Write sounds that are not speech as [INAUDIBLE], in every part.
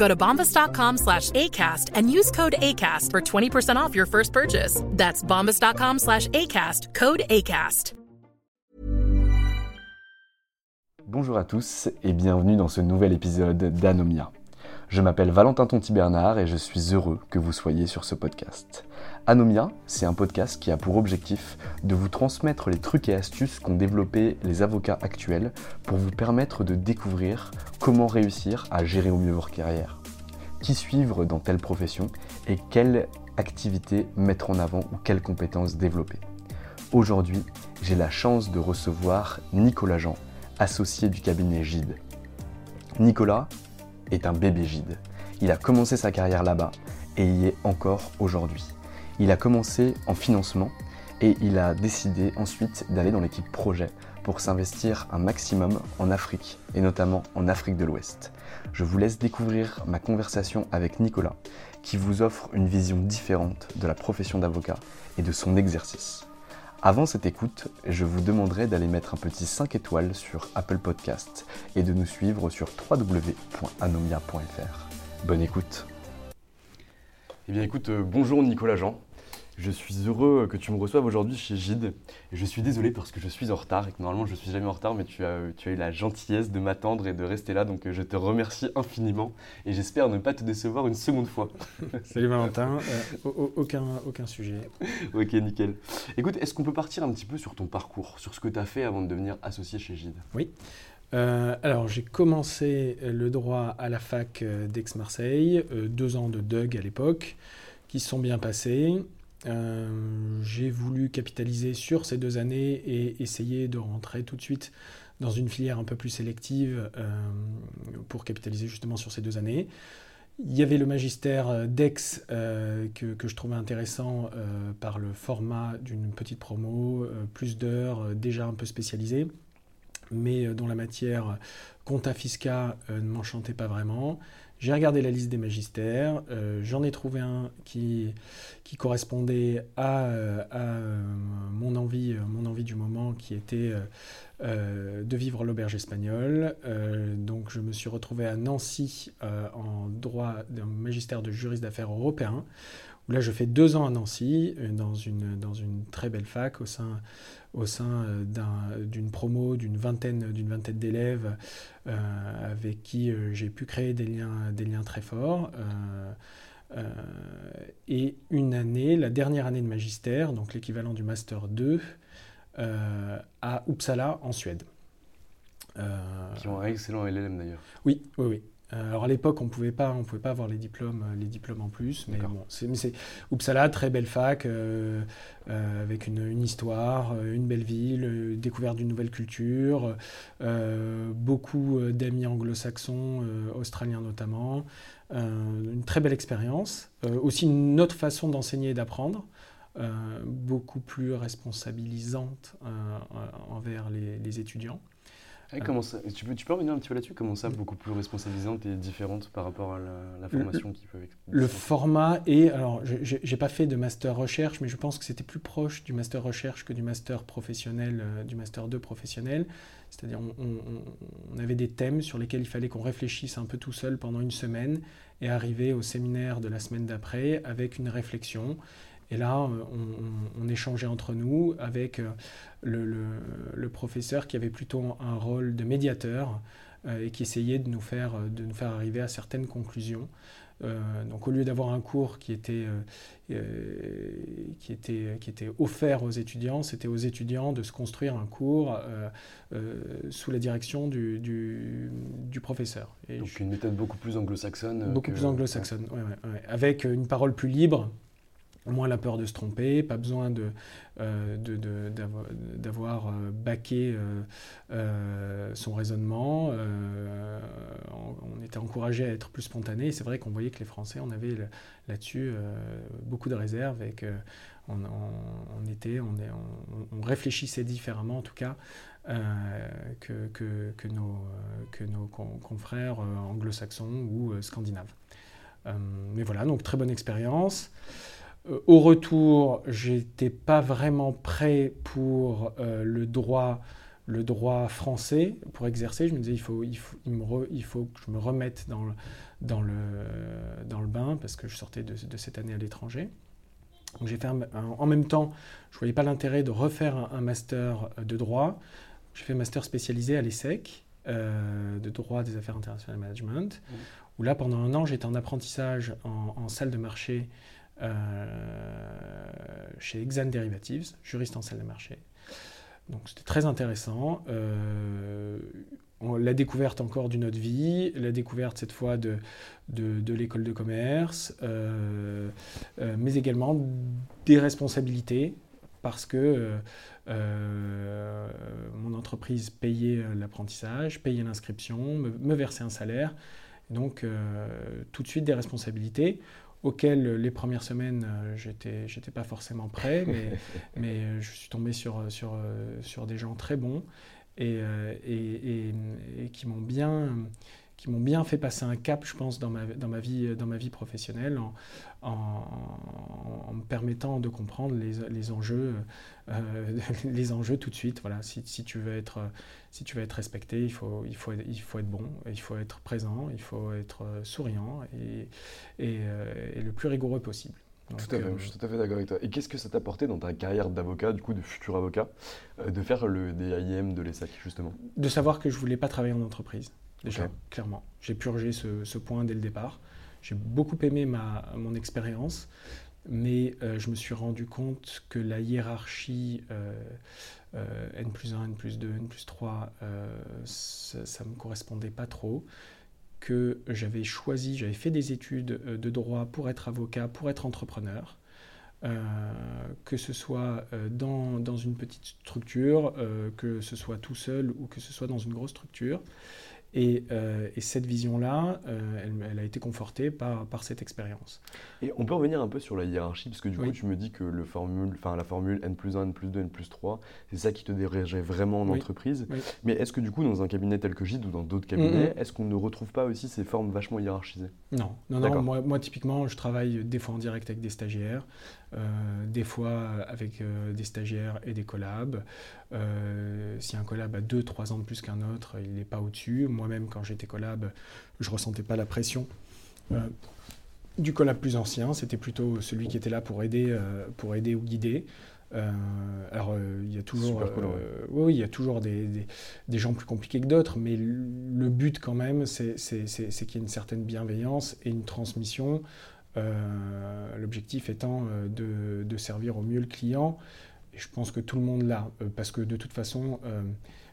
Go to bombas.com slash ACAST and use code ACAST for 20% off your first purchase. That's bombas.com slash ACAST, code ACAST. Bonjour à tous et bienvenue dans ce nouvel épisode d'Anomia. Je m'appelle Valentin Tonti-Bernard et je suis heureux que vous soyez sur ce podcast. Anomia, c'est un podcast qui a pour objectif de vous transmettre les trucs et astuces qu'ont développé les avocats actuels pour vous permettre de découvrir comment réussir à gérer au mieux votre carrière, qui suivre dans telle profession et quelle activité mettre en avant ou quelles compétences développer. Aujourd'hui, j'ai la chance de recevoir Nicolas Jean, associé du cabinet Gide. Nicolas est un bébé Gide. Il a commencé sa carrière là-bas et y est encore aujourd'hui. Il a commencé en financement et il a décidé ensuite d'aller dans l'équipe projet pour s'investir un maximum en Afrique et notamment en Afrique de l'Ouest. Je vous laisse découvrir ma conversation avec Nicolas qui vous offre une vision différente de la profession d'avocat et de son exercice. Avant cette écoute, je vous demanderai d'aller mettre un petit 5 étoiles sur Apple Podcast et de nous suivre sur www.anomia.fr. Bonne écoute. Eh bien écoute, euh, bonjour Nicolas Jean. Je suis heureux que tu me reçoives aujourd'hui chez Gide. Et je suis désolé parce que je suis en retard et que normalement je ne suis jamais en retard, mais tu as, tu as eu la gentillesse de m'attendre et de rester là. Donc je te remercie infiniment et j'espère ne pas te décevoir une seconde fois. [LAUGHS] Salut Valentin, euh, aucun, aucun sujet. [LAUGHS] ok, nickel. Écoute, est-ce qu'on peut partir un petit peu sur ton parcours, sur ce que tu as fait avant de devenir associé chez Gide? Oui. Euh, alors, j'ai commencé le droit à la fac euh, d'Aix-Marseille, deux ans de DUG à l'époque, qui se sont bien passés. Euh, j'ai voulu capitaliser sur ces deux années et essayer de rentrer tout de suite dans une filière un peu plus sélective euh, pour capitaliser justement sur ces deux années. Il y avait le magistère d'Aix euh, que, je trouvais intéressant par le format d'une petite promo, plus d'heures, déjà un peu spécialisée, mais dont la matière compta fisca ne m'enchantait pas vraiment. J'ai regardé la liste des magistères, euh, j'en ai trouvé un qui, qui correspondait à, euh, euh, mon, envie, mon envie du moment, qui était de vivre l'auberge espagnole. donc je me suis retrouvé à Nancy en droit d'un magistère de juriste d'affaires européen, là je fais deux ans à Nancy, dans une, dans une très belle fac au sein au sein euh, d'une promo d'une vingtaine d'une vingtaine d'élèves euh, avec qui euh, j'ai pu créer des liens, des liens très forts. et une année, la dernière année de magistère, donc l'équivalent du Master 2, à Uppsala en Suède. qui ont un excellent LLM d'ailleurs. Oui, oui, oui. Alors à l'époque, on pouvait pas, on pouvait pas avoir les diplômes, les diplômes en plus, mais bon, c'est Uppsala, très belle fac, avec une, histoire, une belle ville, découverte d'une nouvelle culture, beaucoup d'amis anglo-saxons, australiens notamment, une très belle expérience, aussi une autre façon d'enseigner et d'apprendre. beaucoup plus responsabilisante envers les étudiants. Comment ça, tu, peux, tu peux revenir un petit peu là-dessus? Comment ça, beaucoup plus responsabilisante et différente par rapport à la, formation qui peut Le format est. Alors, je n'ai pas fait de master recherche, mais je pense que c'était plus proche du master recherche que du master professionnel, euh, du master 2 professionnel. C'est-à-dire, on, avait des thèmes sur lesquels il fallait qu'on réfléchisse un peu tout seul pendant une semaine et arriver au séminaire de la semaine d'après avec une réflexion. Et là, euh, on, échangeait entre nous avec euh, le, professeur qui avait plutôt un rôle de médiateur euh, et qui essayait de nous faire, de nous faire arriver à certaines conclusions. donc au lieu d'avoir un cours qui était, qui, était, qui était offert aux étudiants, c'était aux étudiants de se construire un cours sous la direction du, du, professeur. donc une méthode beaucoup plus anglo-saxonne. Beaucoup plus anglo-saxonne, ouais. avec une parole plus libre moins la peur de se tromper, pas besoin de, euh, d'avoir euh, baqué euh, son raisonnement. on était encouragé à être plus spontané. C'est vrai qu'on voyait que les Français, on avait là-dessus beaucoup de réserves et qu'on on, était, on, réfléchissait différemment en tout cas. que nos confrères anglo-saxons ou scandinaves. mais voilà, donc très bonne expérience. Euh, au retour, j'étais pas vraiment prêt pour euh, le droit le droit français pour exercer. Je me disais, il faut, il faut, il faut que je me remette dans le, dans, le, dans le bain parce que je sortais de, de cette année à l'étranger. Donc j'ai fait en même temps, je ne voyais pas l'intérêt de refaire un, master de droit. J'ai fait un master spécialisé à l'ESSEC euh, de droit des affaires internationales et management, mmh. où là pendant un an j'étais en apprentissage en, en salle de marché euh, chez Exane Derivatives, juriste en salle de marché. Donc c'était très intéressant. Euh, la découverte encore d'une autre vie, la découverte cette fois de, de, l'école de commerce, euh, mais également des responsabilités parce que mon entreprise payait l'apprentissage, payait l'inscription, me, me, versait un salaire. Donc tout de suite des responsabilités auquel les premières semaines, euh, j'étais, j'étais pas forcément prêt, [LAUGHS] mais, mais euh, je suis tombé sur, sur, euh, sur des gens très bons et, et, et, qui m'ont bien qui m'ont bien fait passer un cap, je pense, dans ma, dans ma, vie, dans ma vie professionnelle, en, en, me permettant de comprendre les, les enjeux, [LAUGHS] les enjeux tout de suite. Voilà, si, si, tu veux être, si tu veux être respecté, il faut, il, faut, il faut être bon, il faut être présent, il faut être souriant et, et, euh, le plus rigoureux possible. tout à fait, euh, je suis tout à fait d'accord avec toi. Et qu'est-ce que ça t'a apporté dans ta carrière d'avocat, du coup de futur avocat, euh, de faire le DIM de l'ESSAC justement? De savoir que je voulais pas travailler en entreprise, déjà, clairement. J'ai purgé ce, ce, point dès le départ. J'ai beaucoup aimé ma, mon expérience, mais je me suis rendu compte que la hiérarchie euh, N plus 1, N plus 2, N plus 3, euh, ça ne me correspondait pas trop que j'avais choisi, j'avais fait des études euh, de droit pour être avocat, pour être entrepreneur, que ce soit dans, dans, une petite structure, que ce soit tout seul ou que ce soit dans une grosse structure. Euh, et, cette vision-là, euh, elle, a été confortée par, par cette expérience. Et on peut revenir un peu sur la hiérarchie, parce que du coup, tu me dis que le formule, la formule N plus 1, N plus 2, N plus 3, c'est ça qui te dirigeait vraiment en entreprise. Mais est-ce que du coup, dans un cabinet tel que JIT ou dans d'autres cabinets, est-ce qu'on ne retrouve pas aussi ces formes vachement hiérarchisées? Non, non, non moi, moi, typiquement, je travaille des fois en direct avec des stagiaires. Euh, des fois avec euh, des stagiaires et des collabs. Euh, si un collab a 2-3 ans de plus qu'un autre, il n'est pas au-dessus. Moi-même, quand j'étais collab, je ne ressentais pas la pression du collab plus ancien. C'était plutôt celui qui était là pour aider, pour aider ou guider. alors, il y a toujours, oui, il y a toujours des, des, gens plus compliqués que d'autres, mais le but quand même, c'est qu'il y ait une certaine bienveillance et une transmission euh, l'objectif étant euh, de, servir au mieux le client. Et je pense que tout le monde l'a, euh, parce que de toute façon,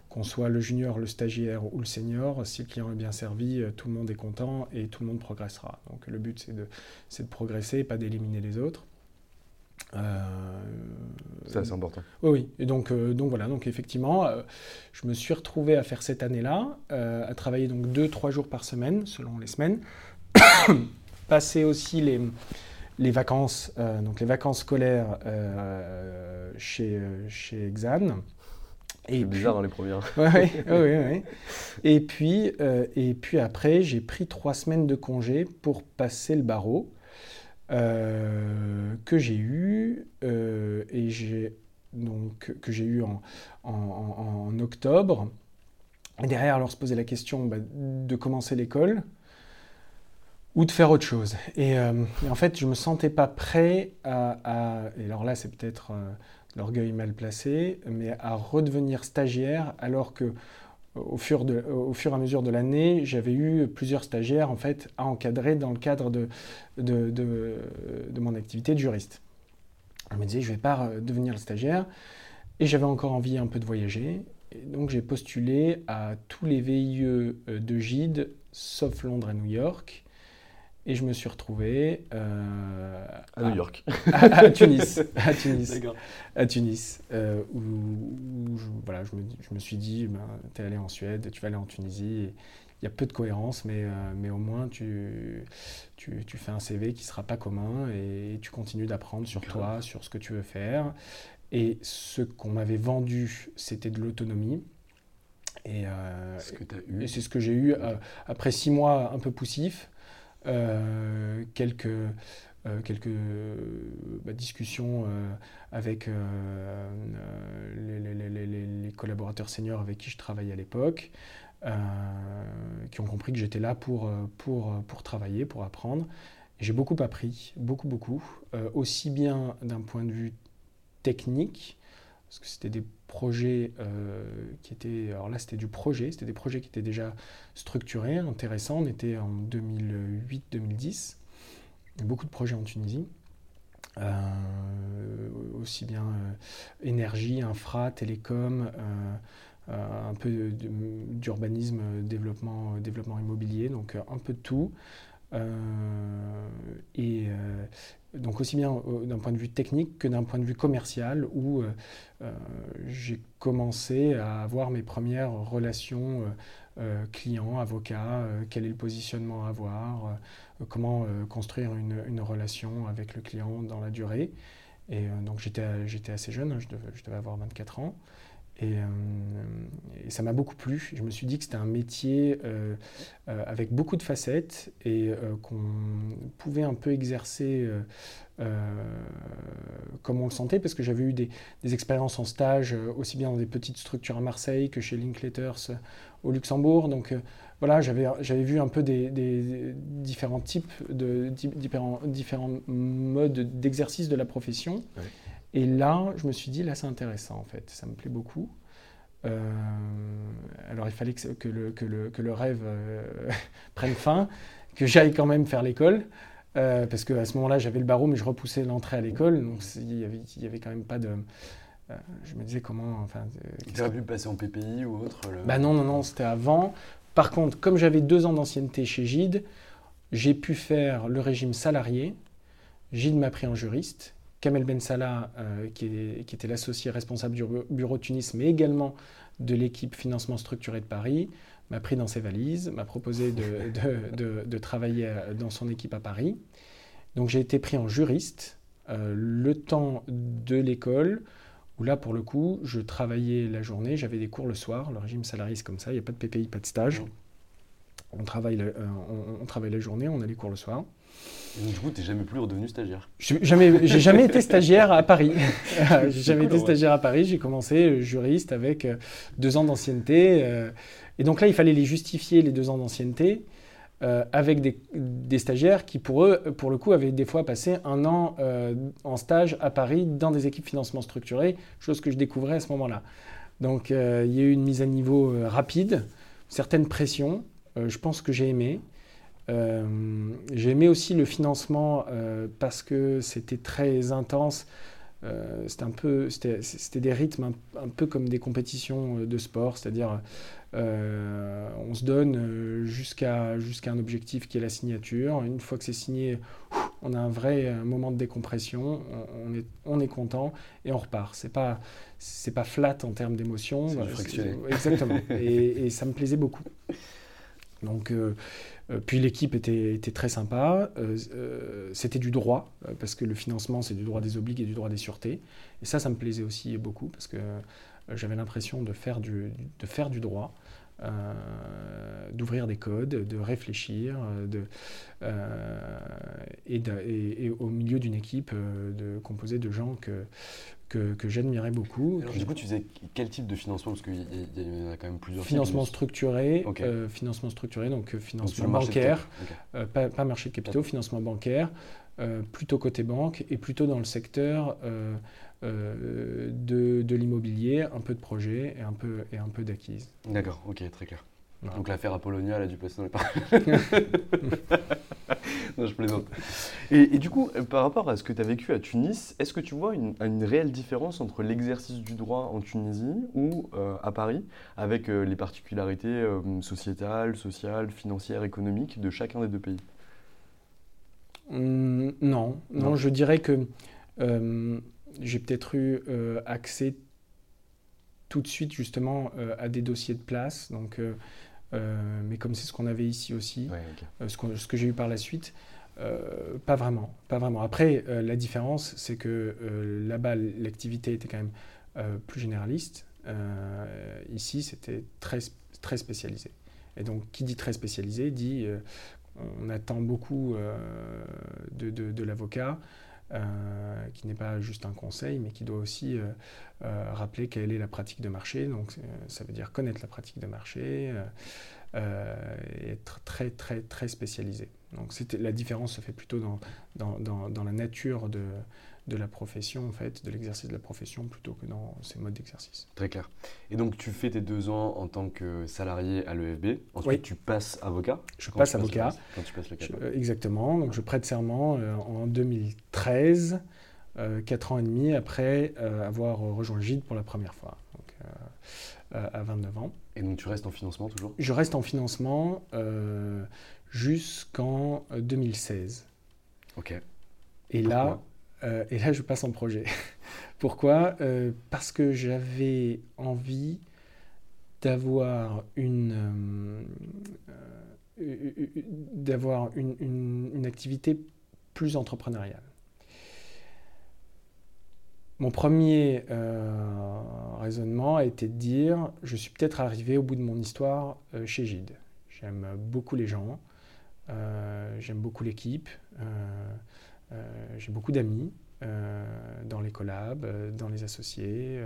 qu'on soit le junior, le stagiaire ou le senior, si le client est bien servi, tout le monde est content et tout le monde progressera. Donc le but c'est de, de progresser, pas d'éliminer les autres. Euh, ça, c'est important. Oui, oui. Et donc, euh, donc voilà, donc effectivement, euh, je me suis retrouvé à faire cette année-là, à travailler donc deux, trois jours par semaine, selon les semaines. Passer aussi les, les vacances, donc les vacances scolaires chez, chez Exane. C'est bizarre dans les premières. oui, oui, oui. Et puis, et puis après, j'ai pris trois semaines de congé pour passer le barreau. Euh, que j'ai eu euh, et j'ai donc que j'ai eu en, en, octobre. Et derrière, alors se poser la question bah, de commencer l'école ou de faire autre chose. Et, euh, en fait, je me sentais pas prêt à, et alors là, c'est peut-être l'orgueil mal placé, mais à redevenir stagiaire alors que au fur, au fur et à mesure de l'année, j'avais eu plusieurs stagiaires en fait à encadrer dans le cadre de, de, de, mon activité de juriste. Je me disais, je ne vais pas devenir le stagiaire. Et j'avais encore envie un peu de voyager. Et donc j'ai postulé à tous les VIE euh, de Gide, sauf Londres et New York. Et je me suis retrouvé euh, à New York, à, Tunis, à Tunis, [LAUGHS] à Tunis, euh, où, je, voilà, je me, je, me, suis dit, ben, tu es allé en Suède, tu vas aller en Tunisie. Il y a peu de cohérence, mais, euh, mais au moins tu, tu, tu, fais un CV qui ne sera pas commun et tu continues d'apprendre sur toi, sur ce que tu veux faire. Et ce qu'on m'avait vendu, c'était de l'autonomie. Et, et c'est ce que j'ai eu après six mois un peu poussifs. Euh, quelques, euh, quelques bah, discussions euh, avec les, collaborateurs seniors avec qui je travaillais à l'époque, qui ont compris que j'étais là pour, pour, pour travailler, pour apprendre. J'ai beaucoup appris, beaucoup, beaucoup, aussi bien d'un point de vue technique, parce que c'était des projets euh, qui étaient, alors là c'était du projet, c'était des projets qui étaient déjà structurés, intéressants, on était en 2008-2010, beaucoup de projets en Tunisie, euh, aussi bien euh, énergie, infra, télécom, un peu d'urbanisme, développement, développement immobilier, donc un peu de tout. Et donc aussi bien d'un point de vue technique que d'un point de vue commercial, où euh, euh, j'ai commencé à avoir mes premières relations euh, clients, avocats, quel est le positionnement à avoir, comment construire une, relation avec le client dans la durée. Et donc j'étais assez jeune, hein, je, devais, je, devais, avoir 24 ans. Et, ça m'a beaucoup plu. Je me suis dit que c'était un métier avec beaucoup de facettes et qu'on pouvait un peu exercer comme on le sentait, parce que j'avais eu des, expériences en stage, aussi bien dans des petites structures à Marseille que chez Linklaters au Luxembourg. Donc voilà, j'avais vu un peu des, différents types, de, différents, différents modes d'exercice de la profession. Et là, je me suis dit, là, c'est intéressant, en fait. Ça me plaît beaucoup. Euh, alors, il fallait que, le, que, le, que le, rêve euh, [LAUGHS] prenne fin, que j'aille quand même faire l'école. Euh, parce qu'à ce moment-là, j'avais le barreau, mais je repoussais l'entrée à l'école. Donc, il n'y avait quand même pas de. je me disais comment. Enfin, tu aurais pu passer en PPI ou autre Bah non, non, non, c'était avant. Par contre, comme j'avais deux ans d'ancienneté chez Gide, j'ai pu faire le régime salarié. Gide m'a pris en juriste. Kamel Ben Salah, euh, qui, était l'associé responsable du bureau Tunis, mais également de l'équipe financement structuré de Paris, m'a pris dans ses valises, m'a proposé [LAUGHS] de, travailler euh, dans son équipe à Paris. Donc j'ai été pris en juriste euh, le temps de l'école, où là, pour le coup, je travaillais la journée, j'avais des cours le soir. Le régime salarié, c'est comme ça, il n'y a pas de PPI, pas de stage. On travaille, on, on travaille la journée, on a les cours le soir du coup, tu n'es jamais plus redevenu stagiaire J'ai jamais, jamais été stagiaire à Paris. [LAUGHS] [LAUGHS] j'ai jamais été stagiaire à Paris. J'ai commencé euh, juriste avec euh, deux ans d'ancienneté. Euh, et donc là, il fallait les justifier, les deux ans d'ancienneté, avec des, stagiaires qui, pour eux, pour le coup, avaient des fois passé un an en stage à Paris dans des équipes financement structuré, chose que je découvrais à ce moment-là. Donc il y a eu une mise à niveau rapide, certaines pressions. je pense que j'ai aimé. Euh, j'ai aimé aussi le financement euh, parce que c'était très intense. c'était un peu, c'était des rythmes un, peu comme des compétitions de sport, c'est-à-dire on se donne jusqu'à jusqu'à un objectif qui est la signature. Une fois que c'est signé, on a un vrai moment de décompression, on, est, on est content et on repart. C'est pas c'est pas flat en termes d'émotion. Exactement. [LAUGHS] et, et, ça me plaisait beaucoup. Donc euh, puis l'équipe était, très sympa. Euh, euh, c'était du droit, parce que le financement, c'est du droit des obligues et du droit des sûretés. Et ça, ça me plaisait aussi beaucoup, parce que j'avais l'impression de, faire du, droit. d'ouvrir des codes, de réfléchir, de, et, au milieu d'une équipe composée de gens que, que, j'admirais beaucoup. du coup, tu faisais quel type de financement? Parce qu'il y, a quand même plusieurs Financement structuré, euh, financement structuré, donc euh, financement bancaire, euh, pas, marché de capitaux, financement bancaire, plutôt côté banque et plutôt dans le secteur de, de l'immobilier, un peu de projet et un peu, et un peu d'acquise. D'accord, ok, très clair. Donc l'affaire Apollonia, elle a dû passer dans les [LAUGHS] non, je plaisante. Et, du coup, par rapport à ce que tu as vécu à Tunis, est-ce que tu vois une, réelle différence entre l'exercice du droit en Tunisie ou euh, à Paris, avec euh, les particularités euh, sociétales, sociales, financières, économiques de chacun des deux pays? Mmh, non. non, je dirais que j'ai peut-être eu accès tout de suite justement à des dossiers de place. Donc euh, mais comme c'est ce qu'on avait ici aussi, euh, ce, que j'ai eu par la suite, euh, pas vraiment, pas vraiment. Après, la différence, c'est que là-bas, l'activité était quand même plus généraliste. ici, c'était très, très spécialisé. Et donc, qui dit très spécialisé dit on attend beaucoup de, de l'avocat. Euh, qui n'est pas juste un conseil, mais qui doit aussi euh, euh, rappeler quelle est la pratique de marché. Donc, ça veut dire connaître la pratique de marché et être très, très, très spécialisé. Donc, la différence se fait plutôt dans, dans, dans, dans la nature de, de la profession, en fait, de l'exercice de la profession, plutôt que dans ces modes d'exercice. Très clair. Et donc, tu fais tes deux ans en tant que salarié à l'EFB. Ensuite, tu passes avocat. Je passe avocat. quand tu passes le cap. Euh, exactement. Donc, je prête serment euh, en 2013, euh, quatre ans et demi après avoir rejoint le GIDE pour la première fois, donc, à 29 ans. Et donc, tu restes en financement toujours? Je reste en financement jusqu'en 2016. Ok. Et là, euh, et là, je passe en projet. [LAUGHS] Pourquoi? Euh, Parce que j'avais envie d'avoir une, euh, d'avoir une, une, activité plus entrepreneuriale. Mon premier raisonnement a été de dire, je suis peut-être arrivé au bout de mon histoire chez Gide. J'aime beaucoup les gens, j'aime beaucoup l'équipe. Euh, j'ai beaucoup d'amis euh, dans les collabs, euh, dans les associés,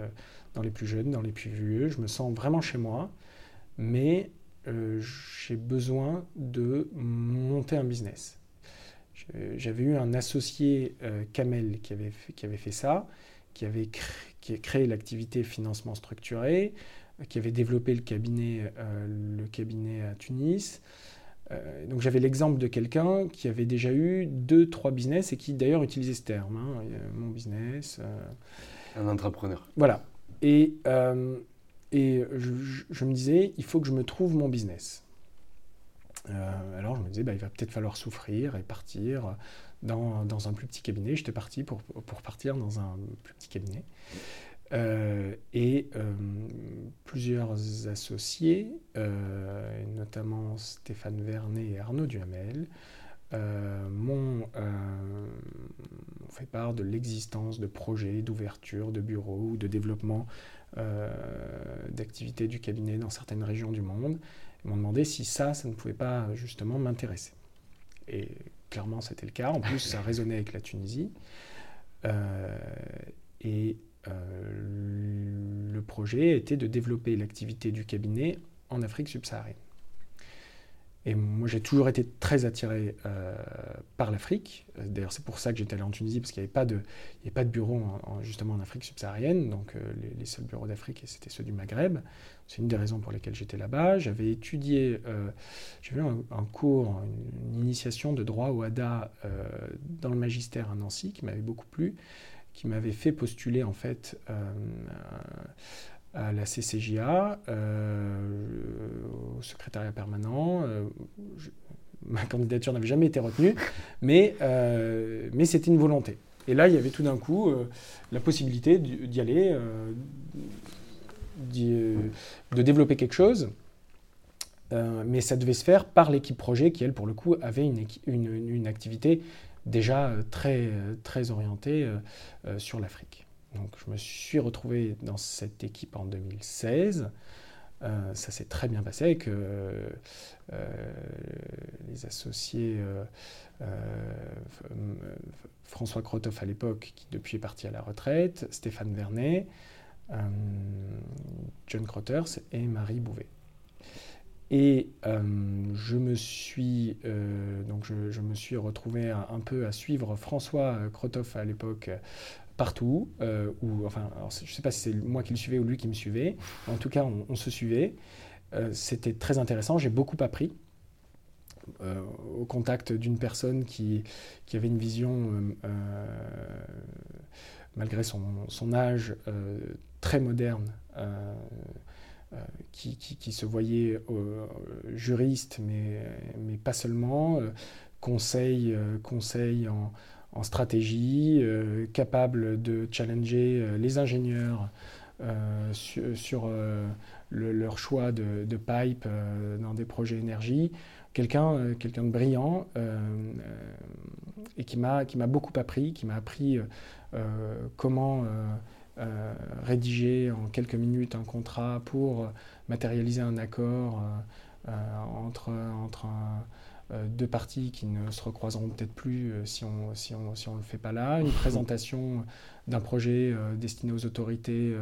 dans les plus jeunes, dans les plus vieux. Je me sens vraiment chez moi, mais j'ai besoin de monter un business. J'avais eu un associé, Kamel, qui avait, fait, qui avait fait ça, qui avait qui a créé l'activité financement structuré, qui avait développé le cabinet, le cabinet à Tunis, euh, donc j'avais l'exemple de quelqu'un qui avait déjà eu deux, trois business et qui d'ailleurs utilisait ce terme, hein, mon business. Euh. Un entrepreneur. Voilà. Et, euh, et je, me disais, il faut que je me trouve mon business. alors je me disais, bah, il va peut-être falloir souffrir et partir dans, dans, un plus petit cabinet. J'étais parti pour, pour partir dans un plus petit cabinet. Euh, et euh, plusieurs associés, euh, notamment Stéphane Vernet et Arnaud Duhamel, m'ont fait part de l'existence de projets d'ouverture de bureaux ou de développement d'activités du cabinet dans certaines régions du monde. Ils m'ont demandé si ça, ça ne pouvait pas justement m'intéresser. Et clairement, c'était le cas. En plus, ça résonnait avec la Tunisie. et euh, le projet était de développer l'activité du cabinet en Afrique subsaharienne. Et moi, j'ai toujours été très attiré euh, par l'Afrique. D'ailleurs, c'est pour ça que j'étais allé en Tunisie, parce qu'il n'y avait pas de, bureau justement en Afrique subsaharienne. Donc, euh, les, seuls bureaux d'Afrique, c'était ceux du Maghreb. C'est une des raisons pour lesquelles j'étais là-bas. J'avais étudié, j'avais eu un, cours, une, initiation de droit au HADA dans le magistère à Nancy, qui m'avait beaucoup plu. Qui m'avait fait postuler en fait à la CCJA, au secrétariat permanent. ma candidature n'avait jamais été retenue, mais, mais c'était une volonté. Et là, il y avait tout d'un coup euh, la possibilité d'y aller, euh, euh, de développer quelque chose. mais ça devait se faire par l'équipe projet qui, elle, pour le coup, avait une, une, activité déjà très, très orientée sur l'Afrique. Donc je me suis retrouvé dans cette équipe en 2016. ça s'est très bien passé avec les associés François Crotoff à l'époque, qui depuis est parti à la retraite, Stéphane Vernet, euh, John Crotters et Marie Bouvet. Et euh, je, me suis, euh, donc je, me suis retrouvé un, peu à suivre François Crotoff à l'époque partout. ou, enfin, je ne sais pas si c'est moi qui le suivais ou lui qui me suivait. En tout cas, on se suivait. C'était très intéressant. J'ai beaucoup appris. Euh, au contact d'une personne qui, qui, avait une vision, euh, euh, malgré son, son âge, très moderne, qui, se voyait juriste, mais, mais pas seulement, conseil, conseil en, en stratégie, capable de challenger les ingénieurs sur, leur choix de, pipe dans des projets énergie. Quelqu'un euh, quelqu'un de brillant euh, euh, et qui m'a beaucoup appris, qui m'a appris comment rédiger en quelques minutes un contrat pour matérialiser un accord entre, entre deux parties qui ne se recroiseront peut-être plus si on si on, si on le fait pas là, une présentation d'un projet destiné aux autorités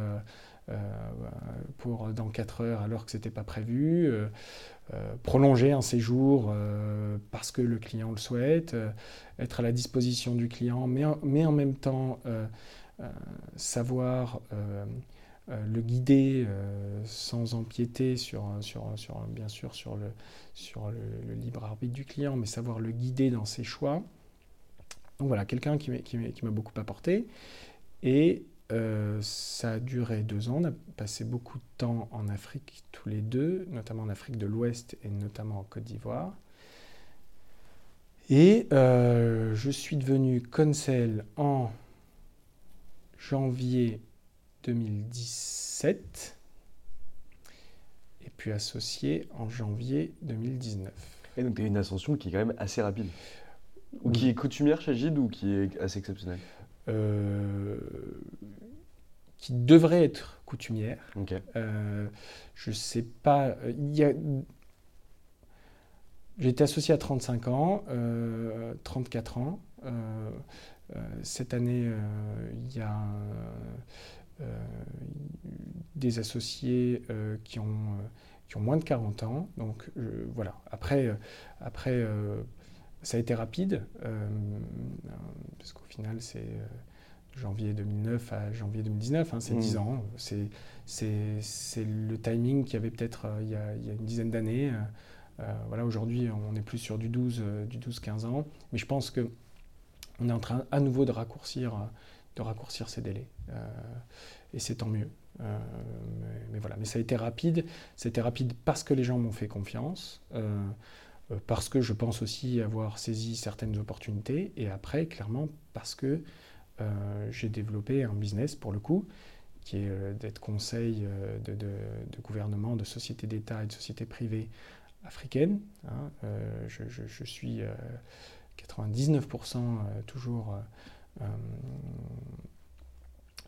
pour dans 4 heures alors que ce n'était pas prévu, euh, prolonger un séjour euh, parce que le client le souhaite, euh, être à la disposition du client, mais mais en même temps savoir le guider sans empiéter sur, sur, sur, bien sûr sur, le, sur le, libre arbitre du client, mais savoir le guider dans ses choix. Donc voilà, quelqu'un qui m'a beaucoup apporté. Et euh, ça a duré deux ans. On a passé beaucoup de temps en Afrique tous les deux, notamment en Afrique de l'Ouest et notamment en Côte d'Ivoire. Et euh, je suis devenu conseil en janvier 2017 et puis associé en janvier 2019. Et donc tu as une ascension qui est quand même assez rapide. Ou qui est coutumière chez Gide ou qui est assez exceptionnelle euh, qui devrait être coutumière. Euh, je sais pas. J'ai été associé à 35 ans, 34 euh, ans. cette année, il y a des associés qui ont qui ont moins de 40 ans. Donc voilà. Après, après ça a été rapide, parce qu'au final, c'est janvier 2009 à janvier 2019, hein, c'est 10 mmh. ans. C'est le timing qu'il y avait peut-être euh, il, y a une dizaine d'années. Euh, euh, voilà, aujourd'hui, on est plus sur du 12, du 12-15 ans. Mais je pense que on est en train à nouveau de raccourcir, de raccourcir ces délais. et c'est tant mieux. mais, voilà, mais ça a été rapide. C'était rapide parce que les gens m'ont fait confiance. parce que je pense aussi avoir saisi certaines opportunités, et après, clairement, parce que euh, j'ai développé un business pour le coup, qui est euh, d'être conseil euh, de, gouvernement, de sociétés d'État et de sociétés privées africaines. Hein. Je, suis 99% toujours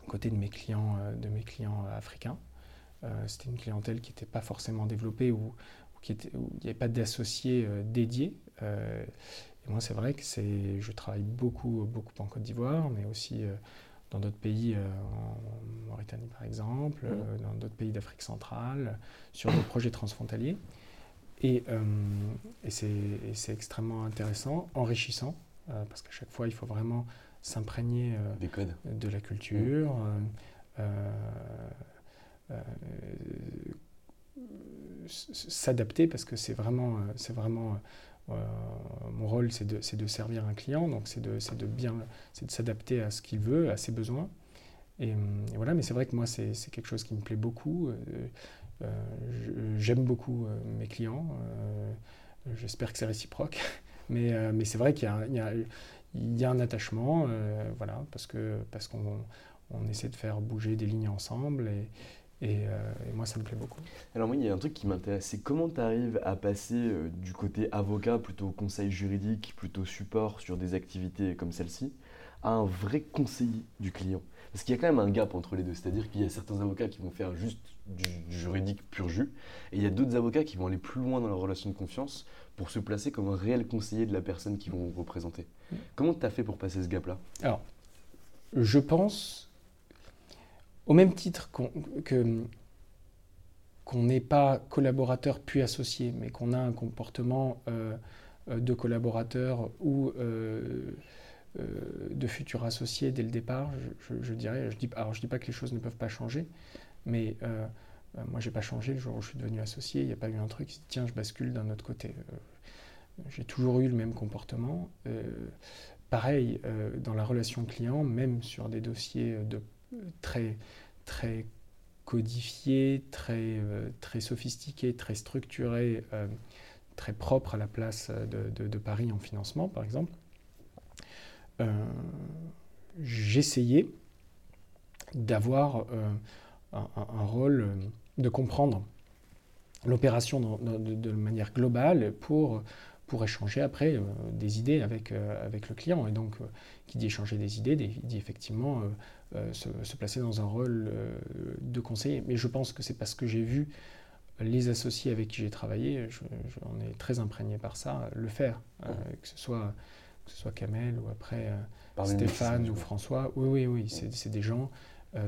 côté de mes clients, de mes clients africains. C'était une clientèle qui n'était pas forcément développée ou, qui était, où il n'y avait pas d'associés dédiés. Et moi, c'est vrai que c'est, je travaille beaucoup, beaucoup en Côte d'Ivoire, mais aussi euh, dans d'autres pays, euh, en Mauritanie par exemple, mmh. euh, dans d'autres pays d'Afrique centrale, sur des projets transfrontaliers. Et, et c'est extrêmement intéressant, enrichissant, parce qu'à chaque fois, il faut vraiment s'imprégner de la culture. Mmh. s'adapter parce que c'est vraiment, c'est vraiment mon rôle, c'est de, de, servir un client, donc c'est de, de, bien, c'est de s'adapter à ce qu'il veut, à ses besoins. Et, voilà, mais c'est vrai que moi, c'est quelque chose qui me plaît beaucoup. J'aime beaucoup mes clients. J'espère que c'est réciproque. [LAUGHS] Mais, mais c'est vrai qu'il y, y, y, a un attachement, voilà, parce qu'on parce qu'on on essaie de faire bouger des lignes ensemble. Et, euh, et, moi, ça me plaît beaucoup. Alors moi, il y a un truc qui m'intéresse, c'est comment tu arrives à passer euh, du côté avocat, plutôt conseil juridique, plutôt support sur des activités comme celle-ci, à un vrai conseiller du client? Parce qu'il y a quand même un gap entre les deux, c'est-à-dire qu'il y a certains avocats qui vont faire juste du, juridique pur jus, et il y a d'autres avocats qui vont aller plus loin dans leur relation de confiance pour se placer comme un réel conseiller de la personne qu'ils vont représenter. Mm. Comment tu as fait pour passer ce gap-là? Alors, je pense au même titre qu'on n'est pas collaborateur puis associé, mais qu'on a un comportement euh, euh, de collaborateur ou euh, de futur associé dès le départ, je, dirais, je dis, alors je dis pas que les choses ne peuvent pas changer, mais moi j'ai pas changé le jour où je suis devenu associé, il n'y a pas eu un truc, tiens je bascule d'un autre côté. j'ai toujours eu le même comportement. pareil, dans la relation client, même sur des dossiers de très, très codifié, très, euh, très sophistiqué, très structuré, euh, très propre à la place de, Paris en financement, par exemple, euh, j'essayais d'avoir un, un, rôle, de comprendre l'opération de, manière globale pour pour échanger après euh, des idées avec, euh, avec le client. Et donc, euh, qui dit échanger des idées, dit effectivement se, placer dans un rôle de conseiller. Mais je pense que c'est parce que j'ai vu les associés avec qui j'ai travaillé, j'en ai très imprégné par ça, le faire, que, ce soit, que ce soit Kamel ou après Stéphane ou François. Oui, oui, oui, c'est des gens,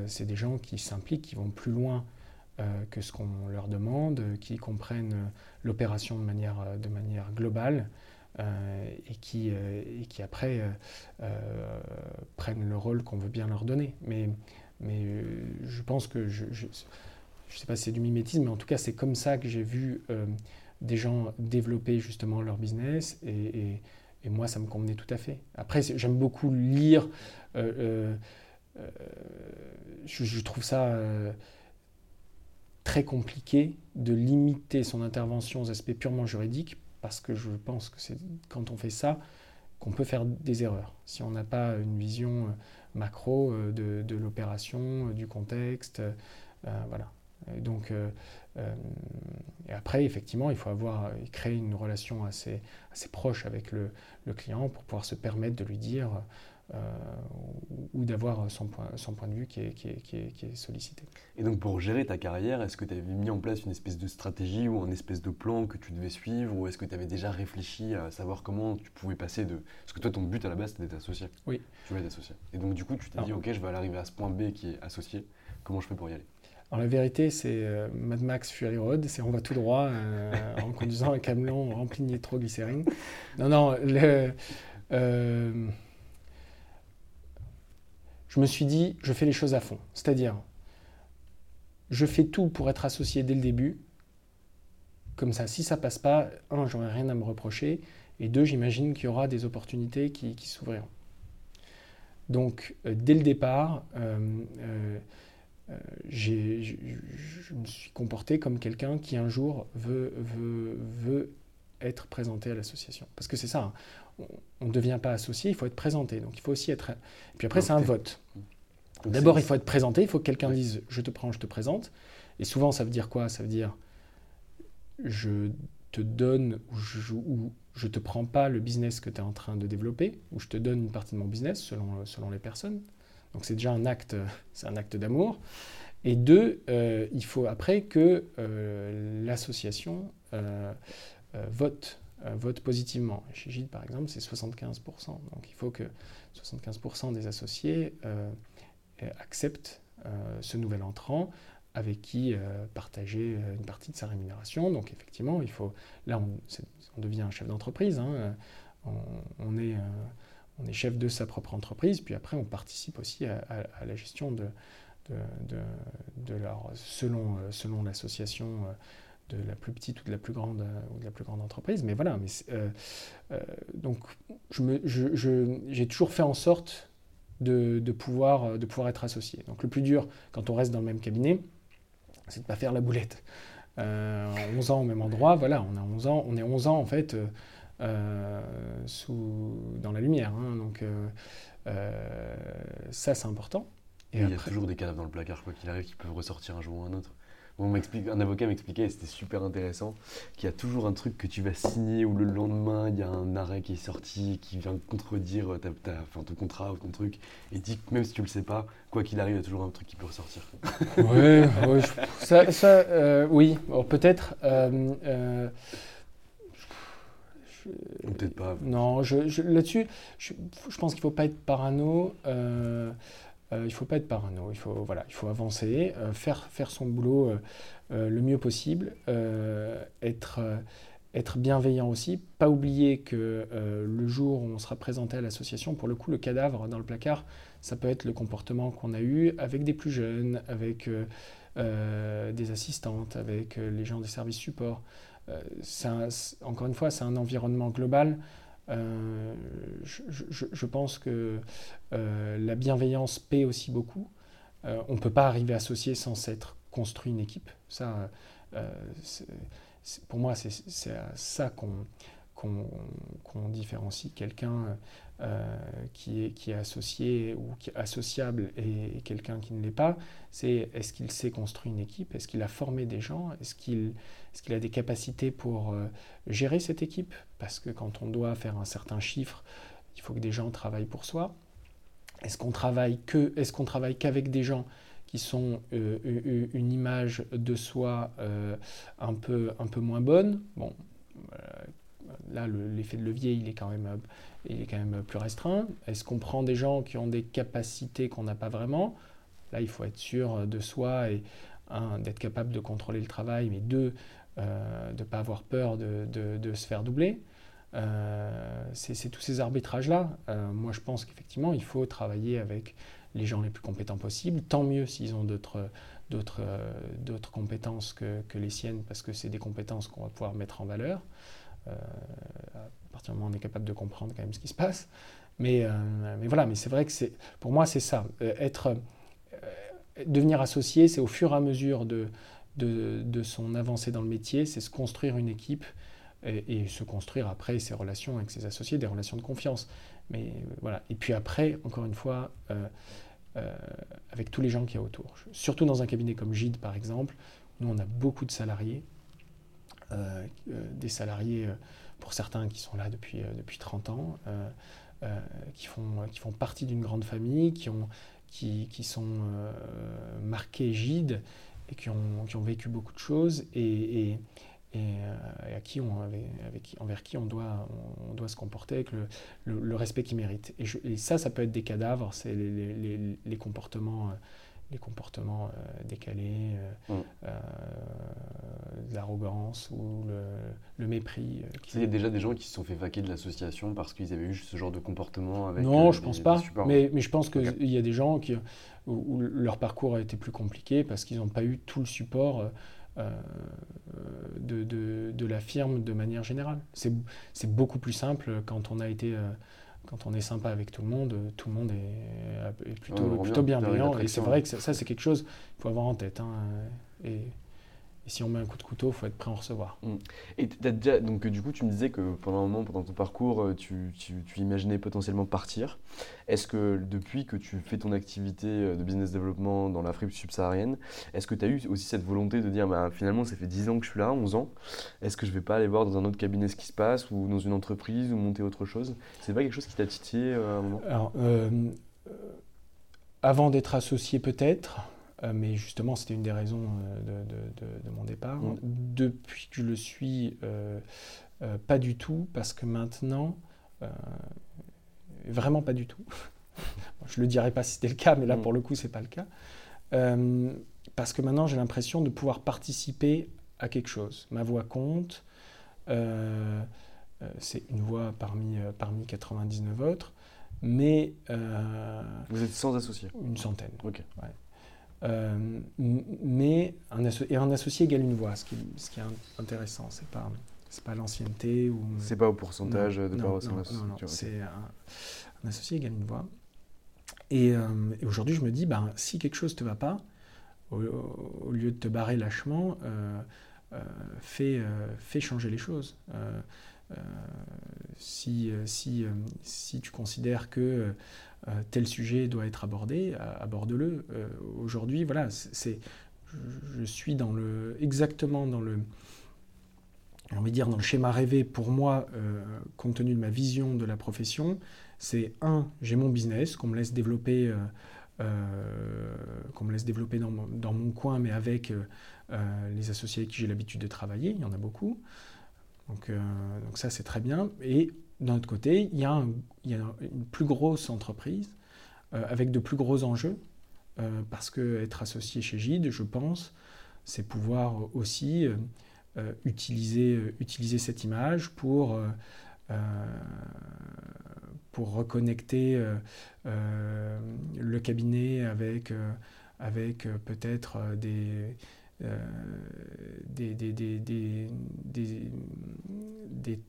c'est des gens qui s'impliquent, qui vont plus loin euh, que ce qu'on leur demande, qui comprennent l'opération de manière, de manière globale euh, et, qui, euh, et qui après prennent le rôle qu'on veut bien leur donner. Mais, mais je pense que, je ne sais pas si c'est du mimétisme, mais en tout cas c'est comme ça que j'ai vu des gens développer justement leur business et, et, moi ça me convenait tout à fait. Après j'aime beaucoup lire, je, je, trouve ça très compliqué de limiter son intervention aux aspects purement juridiques, parce que je pense que c'est quand on fait ça qu'on peut faire des erreurs. Si on n'a pas une vision euh, macro euh, de, l'opération, euh, du contexte, voilà. Donc, après, effectivement, il faut avoir créé une relation assez, proche avec le, client pour pouvoir se permettre de lui dire euh, ou d'avoir son point, son point de vue qui est, qui, est, qui, est, sollicité. Et donc pour gérer ta carrière, est-ce que tu avais mis en place une espèce de stratégie ou un espèce de plan que tu devais suivre ou est-ce que tu avais déjà réfléchi à savoir comment tu pouvais passer de... Parce que toi ton but à la base c'était d'être associé. Oui. Tu voulais être associé. Et donc du coup tu t'es dit ok je vais arriver à ce point B qui est associé, comment je fais pour y aller? Alors la vérité, c'est euh, Mad Max Fury Road, c'est on va tout droit euh, en [LAUGHS] conduisant un camion rempli de nitroglycérine. Non, non, le, je me suis dit, je fais les choses à fond. C'est-à-dire, je fais tout pour être associé dès le début. Comme ça, si ça passe pas, un, j'aurai rien à me reprocher, et deux, j'imagine qu'il y aura des opportunités qui, s'ouvriront. Donc, euh, dès le départ, euh, euh, je me suis comporté comme quelqu'un qui un jour veut, veut, veut être présenté à l'association. Parce que c'est ça, hein. on ne devient pas associé, il faut être présenté. Donc il faut aussi être... Et puis après, c'est un vote. D'abord, il faut être présenté, il faut que quelqu'un dise je te prends, je te présente. Et souvent, ça veut dire quoi? Ça veut dire je te donne ou je, ou je te prends pas le business que tu es en train de développer, ou je te donne une partie de mon business selon, selon les personnes. Donc c'est déjà un acte, [LAUGHS] c'est un acte d'amour. Et deux, euh, il faut après que euh, l'association euh, euh, vote, euh, positivement. Chez Gide, par exemple, c'est 75%. Donc il faut que 75% des associés euh, acceptent ce nouvel entrant avec qui partager une partie de sa rémunération. Donc effectivement, il faut, là, on, devient un chef d'entreprise. Hein. on, est, on est chef de sa propre entreprise, puis après, on participe aussi à, la gestion de, de, de, leur, selon, selon l'association de la plus petite ou de la plus grande, ou de la plus grande entreprise. Mais voilà, mais, donc j'ai je je, toujours fait en sorte de, de, pouvoir, de pouvoir être associé. Donc le plus dur, quand on reste dans le même cabinet, c'est de ne pas faire la boulette. Euh, 11 ans au même endroit, voilà, on a 11 ans, on est 11 ans en fait euh, euh, sous, dans la lumière. Hein, donc euh, ça c'est important. Et il y a toujours des cadavres dans le placard, quoi qu'il arrive, qui peuvent ressortir un jour ou un autre un avocat m'expliquait, et c'était super intéressant, qu'il y a toujours un truc que tu vas signer où le lendemain, il y a un arrêt qui est sorti, qui vient contredire ta, ton contrat ou ton truc, et dit que même si tu le sais pas, quoi qu'il arrive, il y a toujours un truc qui peut ressortir. ouais, ça, ça euh, oui, peut-être. Euh, euh, peut-être pas. Non, je, là-dessus, je, pense qu'il ne faut pas être parano. Euh, il ne faut pas être parano, il faut, voilà, il faut avancer, euh, faire, faire son boulot euh, le mieux possible, être, être bienveillant aussi, pas oublier que le jour où on sera présenté à l'association, pour le coup, le cadavre dans le placard, ça peut être le comportement qu'on a eu avec des plus jeunes, avec des assistantes, avec les gens des services support. encore une fois, c'est un environnement global euh, je, pense que euh, la bienveillance paie aussi beaucoup. Euh, on ne peut pas arriver associé sans s'être construit une équipe. Ça, pour moi, c'est ça qu'on qu'on différencie quelqu'un qui, est, qui est associé ou qui est associable et, quelqu'un qui ne l'est pas, c'est est-ce qu'il s'est construit une équipe, est-ce qu'il a formé des gens, est-ce qu'il a des capacités pour gérer cette équipe? Parce que quand on doit faire un certain chiffre, il faut que des gens travaillent pour soi. Est-ce qu'on travaille que, est-ce qu'on travaille qu'avec des gens qui sont euh, une image de soi euh, un, peu, un peu moins bonne? Bon, euh, là, l'effet de levier, il est, quand même, il est quand même plus restreint. Est-ce qu'on prend des gens qui ont des capacités qu'on n'a pas vraiment? Là, il faut être sûr de soi et, un, d'être capable de contrôler le travail, mais deux, euh, de ne pas avoir peur de, se faire doubler. Euh, c'est tous ces arbitrages-là. Euh, moi, je pense qu'effectivement, il faut travailler avec les gens les plus compétents possibles. Tant mieux s'ils ont d'autres compétences que, les siennes, parce que c'est des compétences qu'on va pouvoir mettre en valeur. Partir du moment où on est capable de comprendre quand même ce qui se passe. Mais, mais voilà, mais c'est vrai que pour moi, c'est ça. être, devenir associé, c'est au fur et à mesure de, de, son avancée dans le métier, c'est se construire une équipe et, se construire après ses relations avec ses associés, des relations de confiance. Mais euh, voilà. Et puis après, encore une fois, euh, euh, avec tous les gens qu'il y a autour. Surtout dans un cabinet comme Gide, par exemple, nous on a beaucoup de salariés, des salariés pour certains qui sont là depuis, depuis 30 ans, qui, font, qui font partie d'une grande famille, qui, ont, qui, qui sont marqués Gide et qui ont, qui ont, vécu beaucoup de choses et, et, euh, à qui on, avec, envers qui on doit, on, doit se comporter avec le, le, respect qu'ils méritent. Et, ça, ça peut être des cadavres, c'est les, les, comportements, les comportements euh, euh, décalés, mm. l'arrogance ou le, mépris. Il y a déjà des gens qui se sont fait vaquer de l'association parce qu'ils avaient eu ce genre de comportement avec Non, je ne pense pas. Mais, mais, je pense qu'il y a des gens qui où, leur parcours a été plus compliqué parce qu'ils n'ont pas eu tout le support euh, euh, de, de, de, la firme de manière générale. C'est beaucoup plus simple quand on a été... Euh, quand on est sympa avec tout le monde, tout le monde est, plutôt, plutôt bienveillant. Et c'est vrai que ça, c'est quelque chose qu'il faut avoir en tête. Hein, et, et si on met un coup de couteau, il faut être prêt à en recevoir. Mm. Et as déjà, donc, du coup, tu me disais que pendant un moment, pendant ton parcours, euh, tu, tu, imaginais potentiellement partir. Est-ce que depuis que tu fais ton activité euh, de business development dans l'Afrique subsaharienne, est-ce que tu as eu aussi cette volonté de dire bah, finalement, ça fait 10 ans que je suis là, 11 ans, est-ce que je vais pas aller voir dans un autre cabinet ce qui se passe ou dans une entreprise ou monter autre chose? C'est pas quelque chose qui t'a titillé euh, à un moment? Alors, avant d'être associé, peut-être. Euh, mais justement, c'était une des raisons euh, de, mon départ. Mm. Depuis que je le suis, euh, pas du tout, parce que maintenant, vraiment pas du tout. [LAUGHS] je ne le dirais pas si c'était le cas, mais là, mm. pour le coup, c'est pas le cas. parce que maintenant, j'ai l'impression de pouvoir participer à quelque chose. Ma voix compte. c'est une voix parmi, parmi 99 autres. Mais. Vous êtes sans associés Une centaine. Ok. Mais un, et un associé égale une voix, ce qui, ce qui est intéressant. C'est pas c'est pas l'ancienneté ou. C'est pas au pourcentage de non, non, non, c'est un, associé égale une voix. Et, et aujourd'hui, je me dis, ben, si quelque chose te va pas, au, lieu de te barrer lâchement, euh, euh, fais, fais, changer les choses. Si, si, si tu considères que tel sujet doit être abordé, aborde-le. Aujourd'hui, voilà, je, suis exactement dans le, envie de dire, dans le schéma rêvé, pour moi, euh, compte tenu de ma vision de la profession, c'est un, j'ai mon business qu'on me laisse développer, euh, euh, qu'on me laisse développer dans dans mon, coin, mais avec les associés avec qui j'ai l'habitude de travailler, il y en a beaucoup. Donc, donc ça, c'est très bien. Et d'un autre côté, il y, a une plus grosse entreprise avec de plus gros enjeux, parce que être associé chez Gide, je pense, c'est pouvoir aussi euh, utiliser, euh, cette image pour, euh, reconnecter le cabinet avec peut-être des, des, des,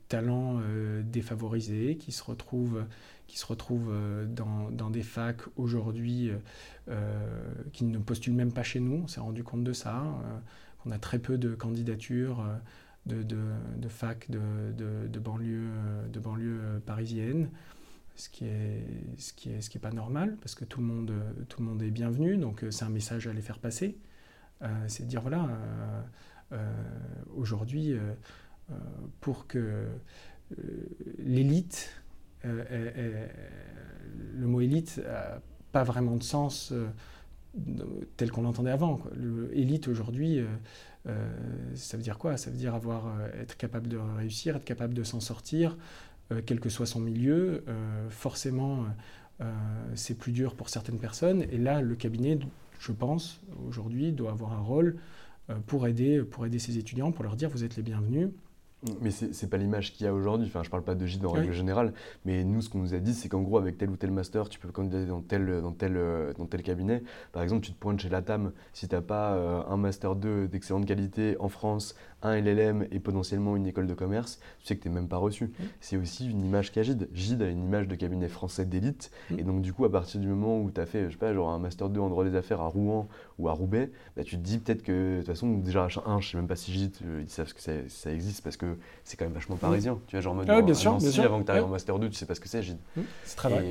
talents défavorisés qui se retrouvent, qui se retrouvent dans, dans des facs aujourd'hui qui ne postulent même pas chez nous. On s'est rendu compte de ça. On a très peu de candidatures euh, de, de, de banlieue, de banlieue euh, parisienne, ce qui est ce qui est ce pas normal parce que tout le monde tout le monde est bienvenu. Donc euh, c'est un message à les faire passer. C'est de dire voilà aujourd'hui pour que l'élite le mot élite n'a pas vraiment de sens tel qu'on l'entendait avant. L'élite aujourd'hui, euh, euh, ça veut dire quoi? Ça veut dire avoir, euh, être capable de réussir, être capable de s'en sortir, quel que soit son milieu. forcément, c'est plus dur pour certaines personnes. Et là, le cabinet, je pense, aujourd'hui, doit avoir un rôle pour, aider, pour aider ces étudiants, pour leur dire vous êtes les bienvenus. Mais c'est pas l'image qu'il y a aujourd'hui. Enfin, je parle pas de Gide en règle générale, mais nous, ce qu'on nous a dit, c'est qu'en gros, avec tel ou tel master, tu peux candidater dans tel, dans tel, dans tel cabinet. Par exemple, tu te pointes chez Latam, si tu n'as pas euh, un master 2 d'excellente qualité en France, un LLM et potentiellement une école de commerce, tu sais que tu n'es même pas reçu. C'est aussi une image qu'a Gide. Gide a une image de cabinet français d'élite. Et donc, du coup, à partir du moment où tu as fait, je sais pas, genre un master 2 en droit des affaires à Rouen ou à Roubaix, bah, tu te dis peut-être que, de toute façon, déjà, un, je sais même pas si Gide, euh, ils savent que ça, ça existe parce que c'est quand même vachement parisien. Tu vois, genre mode ah, bien sûr, bien sûr. avant que tu arrives en Master 2, tu sais pas ce que c'est, Gide. Mmh, c'est très vrai.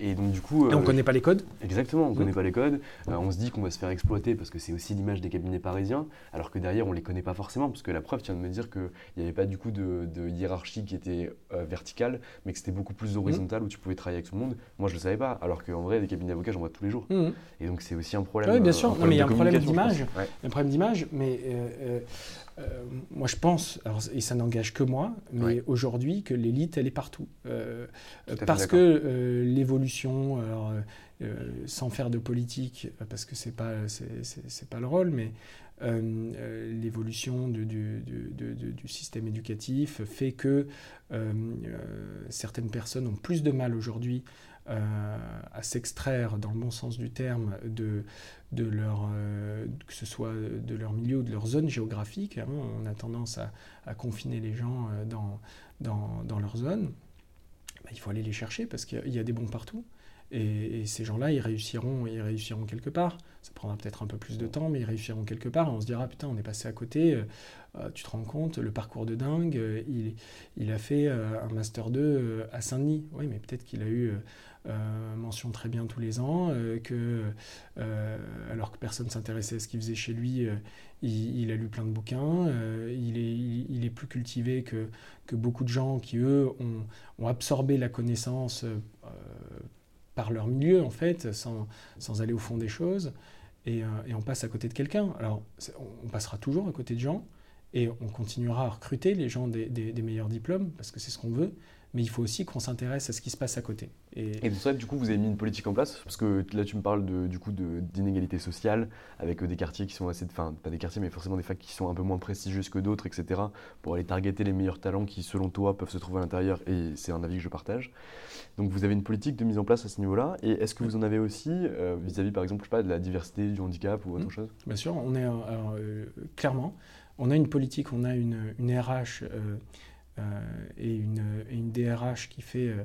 Et, donc, du coup. Et on ne euh, connaît pas les codes Exactement, on ne connaît pas les codes. Euh, on se dit qu'on va se faire exploiter parce que c'est aussi l'image des cabinets parisiens, alors que derrière, on les connaît pas forcément. Parce que la preuve, tu viens de me dire qu'il n'y avait pas du coup de, hiérarchie qui était euh, verticale, mais que c'était beaucoup plus horizontal où tu pouvais travailler avec tout le monde. Moi, je le savais pas, alors qu'en vrai, des cabinets d'avocats, j'en vois tous les jours. Mmh. Et donc, c'est aussi un problème. Oui, bien sûr. mais il y a un problème d'image. Un problème d'image, mais euh, moi, je pense, et ça n'engage que moi, mais aujourd'hui, que l'élite, elle est partout. Euh, parce que euh, l'évolution, sans faire de politique, parce que c'est pas, c'est, pas le rôle, mais l'évolution du, du, du, système éducatif fait que certaines personnes ont plus de mal aujourd'hui à s'extraire, dans le bon sens du terme, de, de leur, euh, que ce soit de leur milieu ou de leur zone géographique. Hein. on a tendance à, confiner les gens euh, dans, dans, leur zone. Bah, il faut aller les chercher parce qu'il y a des bons partout. Et, ces gens-là, ils réussiront, ils réussiront quelque part. Ça prendra peut-être un peu plus de temps, mais ils réussiront quelque part. on se dira, putain, on est passé à côté. Euh, tu te rends compte, le parcours de dingue, il, il, a fait un Master 2 à Saint-Denis. Oui, mais peut-être qu'il a eu euh, mention très bien tous les ans, euh, que, euh, alors que personne s'intéressait à ce qu'il faisait chez lui, il, a lu plein de bouquins, il est, il, est, plus cultivé que, que, beaucoup de gens qui, eux, ont, ont absorbé la connaissance par leur milieu, en fait, sans, aller au fond des choses, et, et on passe à côté de quelqu'un. Alors, on passera toujours à côté de gens, et on continuera à recruter les gens des meilleurs diplômes, parce que c'est ce qu'on veut, mais il faut aussi qu'on s'intéresse à ce qui se passe à côté. Et, et pour ça, du coup, vous avez mis une politique en place Parce que là, tu me parles de, du coup d'inégalité sociale, avec euh, des quartiers qui sont assez. Enfin, pas des quartiers, mais forcément des facs qui sont un peu moins prestigieuses que d'autres, etc., pour aller targeter les meilleurs talents qui, selon toi, peuvent se trouver à l'intérieur, et c'est un avis que je partage. Donc, vous avez une politique de mise en place à ce niveau-là, et est-ce que vous en avez aussi euh, vis-à-vis, par exemple, je sais pas, de la diversité, du handicap ou autre mmh. chose? Bien sûr, on est. Alors, euh, clairement, on a une politique, on a une, une RH. Euh, et, une, DRH qui fait, euh,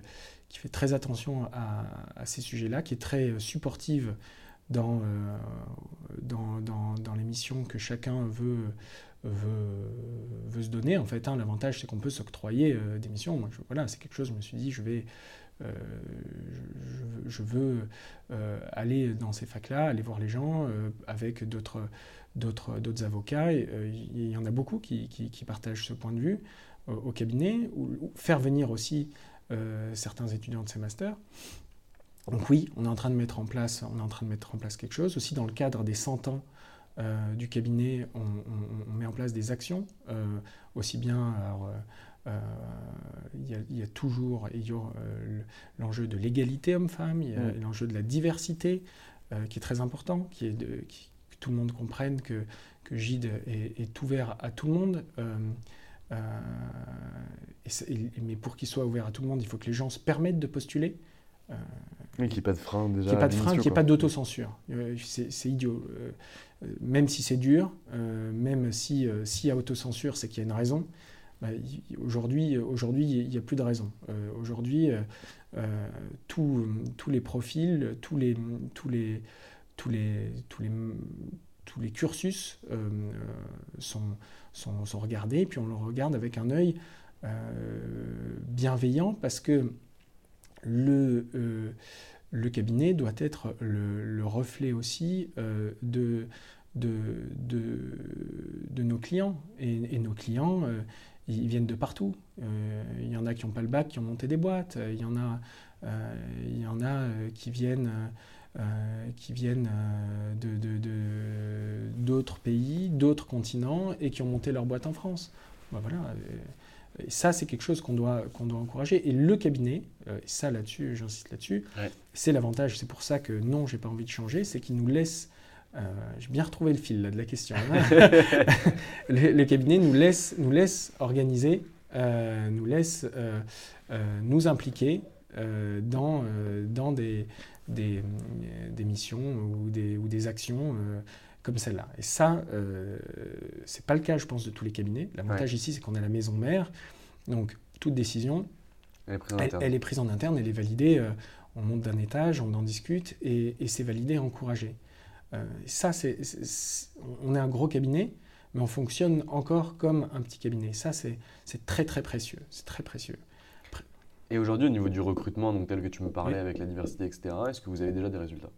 qui fait très attention à, ces sujets-là, qui est très euh, supportive dans, dans, dans, les missions que chacun veut, veut, se donner. En fait, hein, l'avantage, c'est qu'on peut s'octroyer des missions. Voilà, c'est quelque chose, je me suis dit, je vais... je, veux aller dans ces facs-là, aller voir les gens avec d'autres d'autres avocats. Il y en a beaucoup qui, qui, partagent ce point de vue au cabinet, ou, faire venir aussi euh, certains étudiants de ces masters. Donc oui, on est en train de mettre en place, on est en train de mettre en place quelque chose. Aussi dans le cadre des 100 ans euh, du cabinet, on, met en place des actions, euh, aussi bien. il, y a, toujours l'enjeu de l'égalité homme-femme, il y a mm. l'enjeu de la diversité qui est très important, qui est de, que tout le monde comprenne que, que GIDE est, est, ouvert à tout le monde. Euh, mais pour qu'il soit ouvert à tout le monde, il faut que les gens se permettent de postuler. Euh, qu'il n'y ait pas de frein déjà. Qu'il n'y ait pas de frein, qu'il n'y ait pas d'autocensure. Euh, c'est idiot. même si c'est dur, même s'il si y a autocensure, c'est qu'il y a une raison. Bah, aujourd'hui, aujourd'hui, il n'y a plus de raison. aujourd'hui, tous les profils, tous les, tous les, tous les, tous les, tous les cursus sont sont, regardés, puis on le regarde avec un œil euh, bienveillant parce que le, euh, le cabinet doit être le, reflet aussi euh, de, nos clients. Et, nos clients, ils viennent de partout. Il y en a qui n'ont pas le bac, qui ont monté des boîtes. Il y en a, qui viennent... qui viennent d'autres pays, d'autres continents et qui ont monté leur boîte en France. Ben voilà. Et ça, c'est quelque chose qu'on doit, qu'on doit encourager. Et le cabinet, euh, et ça là-dessus, j'insiste là-dessus, c'est l'avantage, c'est pour ça que non, j'ai pas envie de changer, c'est qu'il nous laisse euh, j'ai bien retrouvé le fil là, de la question. [LAUGHS] le, cabinet nous laisse, nous laisse organiser, euh, nous laisse nous impliquer dans, dans des, des, des, missions ou des, ou des actions comme celle-là. Et ça, euh, c'est pas le cas, je pense, de tous les cabinets. L'avantage ici, c'est qu'on a la maison mère, donc toute décision, elle est prise en, interne, elle est validée. Euh, on monte d'un étage, on en discute, et, c'est validé et encouragé. Euh, ça, c'est, on est un gros cabinet, mais on fonctionne encore comme un petit cabinet. Ça, c'est, très très précieux. C'est très précieux. Et aujourd'hui, au niveau du recrutement, donc tel que tu me parlais avec la diversité, etc., est-ce que vous avez déjà des résultats?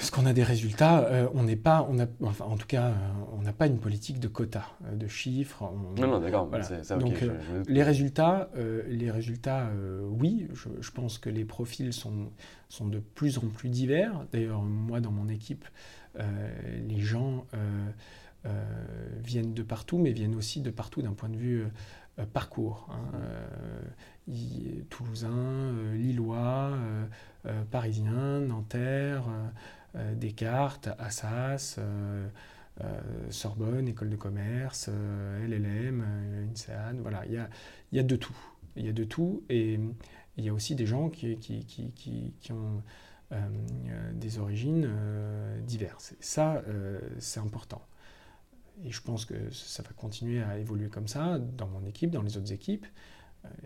Est-ce qu'on a des résultats euh, On n'est pas, on a, enfin, en tout cas, euh, on n'a pas une politique de quotas, euh, de chiffres. non, non, d'accord. Donc, les résultats, les résultats, oui. Je, pense que les profils sont, sont de plus en plus divers. D'ailleurs, moi, dans mon équipe, les gens viennent de partout, mais viennent aussi de partout d'un point de vue parcours. Hein. Toulousain, Lillois, Parisien, Nanterre. Euh, Descartes, Assas, euh, euh, Sorbonne, École de commerce, LLM, INSEAD, voilà, il y a, y a, de tout. Il y a de tout et il y a aussi des gens qui, qui, qui, qui ont des origines diverses. Ça, c'est important. Et je pense que ça va continuer à évoluer comme ça dans mon équipe, dans les autres équipes.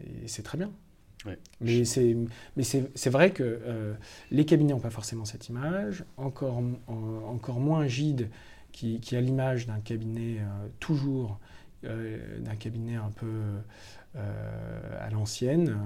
Et c'est très bien. Mais c'est vrai que euh, les cabinets n'ont pas forcément cette image, encore, encore moins Gide qui, a l'image d'un cabinet euh, toujours, euh, d'un cabinet un peu à l'ancienne.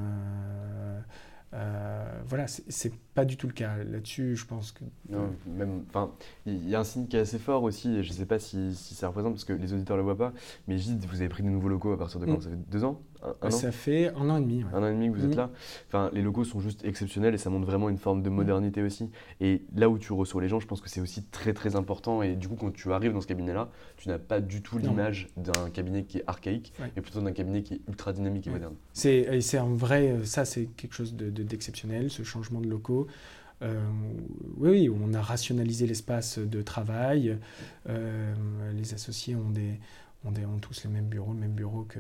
voilà, c'est pas du tout le cas. Là-dessus, je pense que. Non, même, enfin, il y a un signe qui est assez fort aussi, et je ne sais pas si, si, ça représente, parce que les auditeurs ne le voient pas, mais Gide, vous avez pris de nouveaux locaux à partir de quand mm. Ça fait deux ans un, Ça fait un an et demi. Un an et demi que vous êtes Mhm. là. Enfin, les locaux sont juste exceptionnels et ça montre vraiment une forme de modernité aussi. Et là où tu reçois les gens, je pense que c'est aussi très très important. Et du coup, quand tu arrives dans ce cabinet-là, tu n'as pas du tout l'image d'un cabinet qui est archaïque, Ouais. mais plutôt d'un cabinet qui est ultra dynamique et Ouais. moderne. C'est un vrai, euh, ça c'est quelque chose de- de- d'exceptionnel, ce changement de locaux. Euh, oui, on a rationalisé l'espace de travail. Euh, les associés ont, tous les mêmes bureaux, le même bureau que,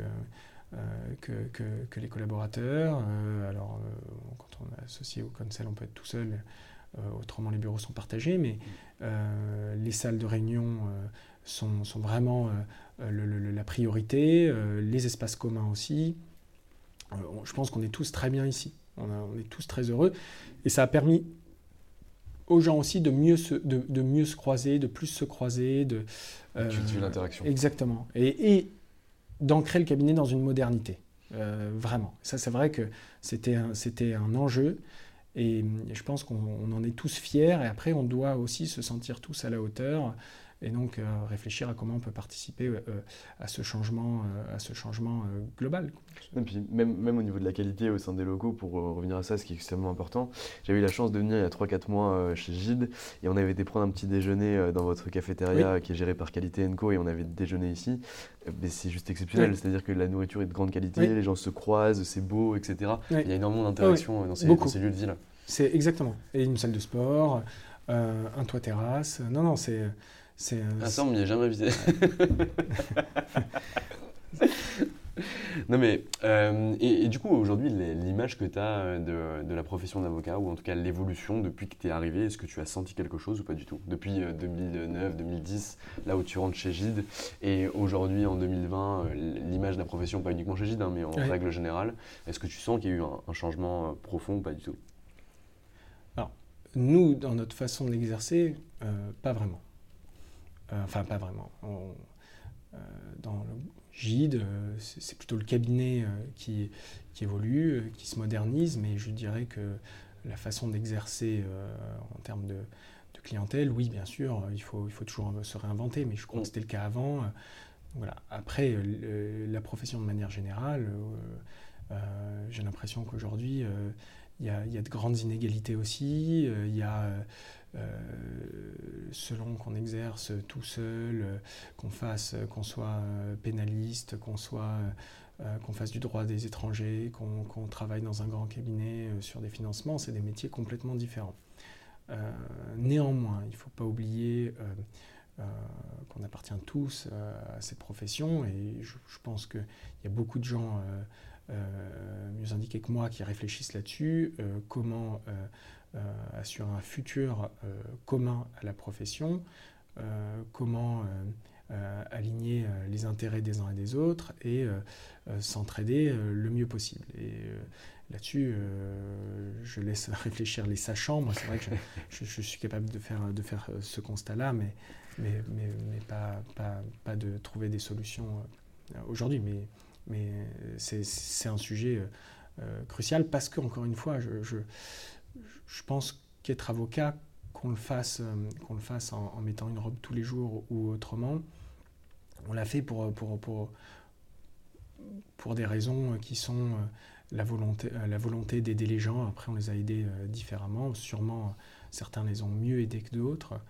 euh, les collaborateurs. Alors, quand on est associé au Consel, on peut être tout seul. Autrement, les bureaux sont partagés, mais les salles de réunion sont, vraiment la priorité. Les espaces communs aussi. Je pense qu'on est tous très bien ici. On, a- on est tous très heureux. Et ça a permis aux gens aussi de mieux se, de, de mieux se croiser, de plus se croiser. De, euh, Cultiver l'interaction. Exactement. Et, et d'ancrer le cabinet dans une modernité. Euh, vraiment. Ça, c'est vrai que c'était un, c'était un enjeu. Et, et je pense qu'on on en est tous fiers. Et après, on doit aussi se sentir tous à la hauteur. Et donc, euh, réfléchir à comment on peut participer euh, à ce changement, euh, à ce changement global. Et puis même, même au niveau de la qualité au sein des locaux, pour revenir à ça, ce qui est extrêmement important, j'avais eu la chance de venir il y a 3-4 mois chez Gide et on avait été prendre un petit déjeuner dans votre cafétéria qui est géré par Qualité Co et on avait déjeuné ici. Mais c'est juste exceptionnel, Oui. c'est-à-dire que la nourriture est de grande qualité, Oui. les gens se croisent, c'est beau, etc. Il y a énormément d'interactions euh, dans, dans ces lieux de vie là. C'est exactement. Et une salle de sport, euh, un toit terrasse. Non, non, c'est. C'est Ah ça, on m'y a jamais invité. [LAUGHS] non mais, euh, et, et du coup aujourd'hui l'image que tu as de, de la profession d'avocat, ou en tout cas l'évolution depuis que tu es arrivé, est-ce que tu as senti quelque chose ou pas du tout? Depuis euh, 2009, 2010, là où tu rentres chez Gide, et aujourd'hui en 2020, euh, l'image de la profession, pas uniquement chez Gide, hein, mais en Ouais. règle générale, est-ce que tu sens qu'il y a eu un, un changement euh, profond ou pas du tout? Nous, dans notre façon d'exercer, euh, pas vraiment. Euh, enfin, pas vraiment. On- euh, dans le GIDE, euh, c'est plutôt le cabinet qui, qui évolue, qui se modernise, mais je dirais que la façon d'exercer en termes de, de clientèle, oui, bien sûr, il faut, il faut toujours se réinventer, mais je crois Mm. que c'était le cas avant. Voilà. Après, le- la profession de manière générale, euh, euh, j'ai l'impression qu'aujourd'hui, euh, il y, y a de grandes inégalités aussi. Il y a, selon qu'on exerce tout seul, euh, qu'on fasse, qu'on soit euh, pénaliste, qu'on soit, euh, qu'on fasse du droit des étrangers, qu'on travaille dans un grand cabinet euh, sur des financements, c'est des métiers complètement différents. Euh, néanmoins, il ne faut pas oublier euh, euh, qu'on appartient tous euh, à cette profession et je, je pense qu'il y a beaucoup de gens euh, euh, mieux indiqués que moi qui réfléchissent là-dessus, euh, comment euh, assurer un futur euh, commun à la profession, euh, comment aligner les intérêts des uns et des autres et s'entraider le mieux possible. Et là-dessus, euh, je laisse [LAUGHS] réfléchir les sachants. Moi, c'est vrai que je, [LAUGHS] je- je suis capable de faire, de faire ce constat-là, mais, mais, mais, mais pas, pas, pas de trouver des solutions aujourd'hui. Mais, mais c'est- un sujet euh, crucial parce que, encore une fois, je, je, pense qu'être avocat, qu'on le fasse, euh, qu'on le fasse en, mettant une robe tous les jours ou autrement, on l'a fait pour, pour, pour, pour des raisons qui sont euh, la volonté, euh, la volonté d'aider les gens. Après, on les a aidés différemment. Sûrement, certains les ont mieux aidés que d'autres.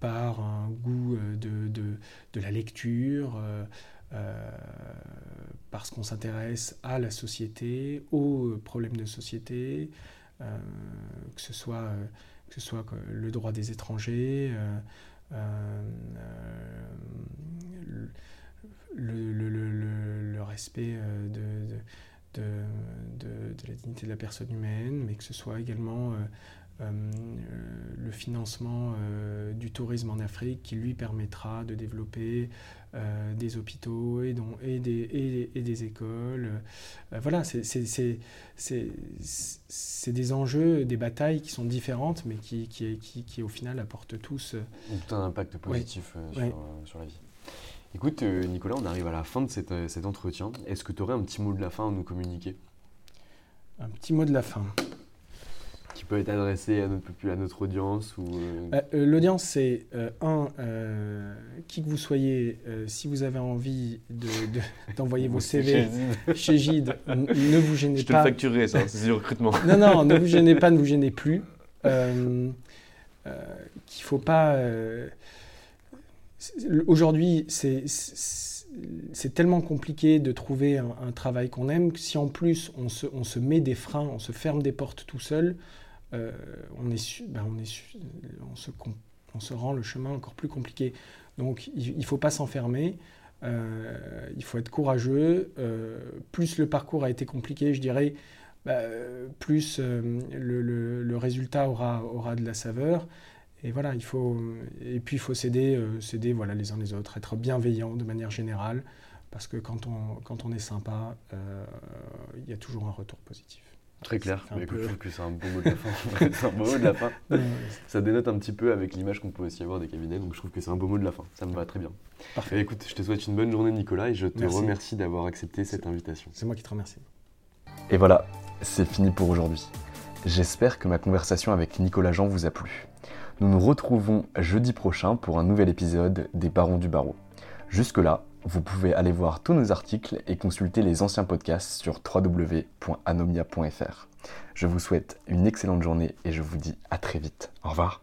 par un goût de, de, de la lecture, parce qu'on s'intéresse à la société, aux problèmes de société, euh, que ce soit, euh, que ce soit le droit des étrangers, euh, euh, euh, le, respect euh, de, la dignité de la personne humaine, mais que ce soit également euh, euh, le financement euh, du tourisme en Afrique qui lui permettra de développer euh, des hôpitaux et, des, et- et des écoles. Euh, voilà, c'est- des enjeux, des batailles qui sont différentes, mais qui, qui, qui, qui, au final apportent tous. euh, Donc tout un impact positif sur, la vie. Écoute, Nicolas, on arrive à la fin de cet entretien. Est-ce que tu aurais un petit mot de la fin à nous communiquer? Un petit mot de la fin. Peut être adressé à notre, à notre audience ou bah, L'audience, c'est un, qui que vous soyez, si vous avez envie [LAUGHS] d'envoyer de, vos CV chez Gide, [LAUGHS] ne vous gênez pas. Je te le facturerai, ça, c'est du recrutement. non, non, ne vous gênez pas, ne vous gênez plus. [LAUGHS] Qu'il ne faut pas. Aujourd'hui, c'est c'est tellement compliqué de trouver un, travail qu'on aime que si en plus on se, on se, met des freins, on se ferme des portes tout seul, euh, on, se, rend le chemin encore plus compliqué. Donc il ne faut pas s'enfermer, euh, il faut être courageux. Euh, plus le parcours a été compliqué, je dirais, bah, plus le, le, résultat aura, de la saveur. Et voilà, il faut, et puis il faut s'aider, euh, voilà, les uns les autres, être bienveillant de manière générale, parce que quand on, quand on est sympa, euh, il y a toujours un retour positif. Très clair, mais écoute, je trouve que c'est un beau mot de la fin. c'est un beau mot de la fin. [LAUGHS] ça dénote un petit peu avec l'image qu'on peut aussi avoir des cabinets, donc je trouve que c'est un beau mot de la fin. Ça me va très bien. Parfait. écoute, je te souhaite une bonne journée, Nicolas, et je te remercie d'avoir accepté cette invitation. C'est moi qui te remercie. Et voilà, c'est fini pour aujourd'hui. J'espère que ma conversation avec Nicolas Jean vous a plu. Nous nous retrouvons jeudi prochain pour un nouvel épisode des Barons du Barreau. Jusque-là, vous pouvez aller voir tous nos articles et consulter les anciens podcasts sur www.anomia.fr. Je vous souhaite une excellente journée et je vous dis à très vite. Au revoir.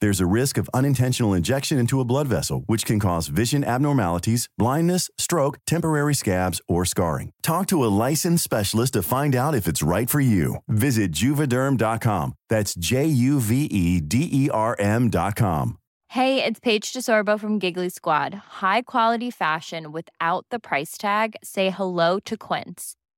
There's a risk of unintentional injection into a blood vessel, which can cause vision abnormalities, blindness, stroke, temporary scabs, or scarring. Talk to a licensed specialist to find out if it's right for you. Visit juvederm.com. That's J U V E D E R M.com. Hey, it's Paige DeSorbo from Giggly Squad. High quality fashion without the price tag? Say hello to Quince.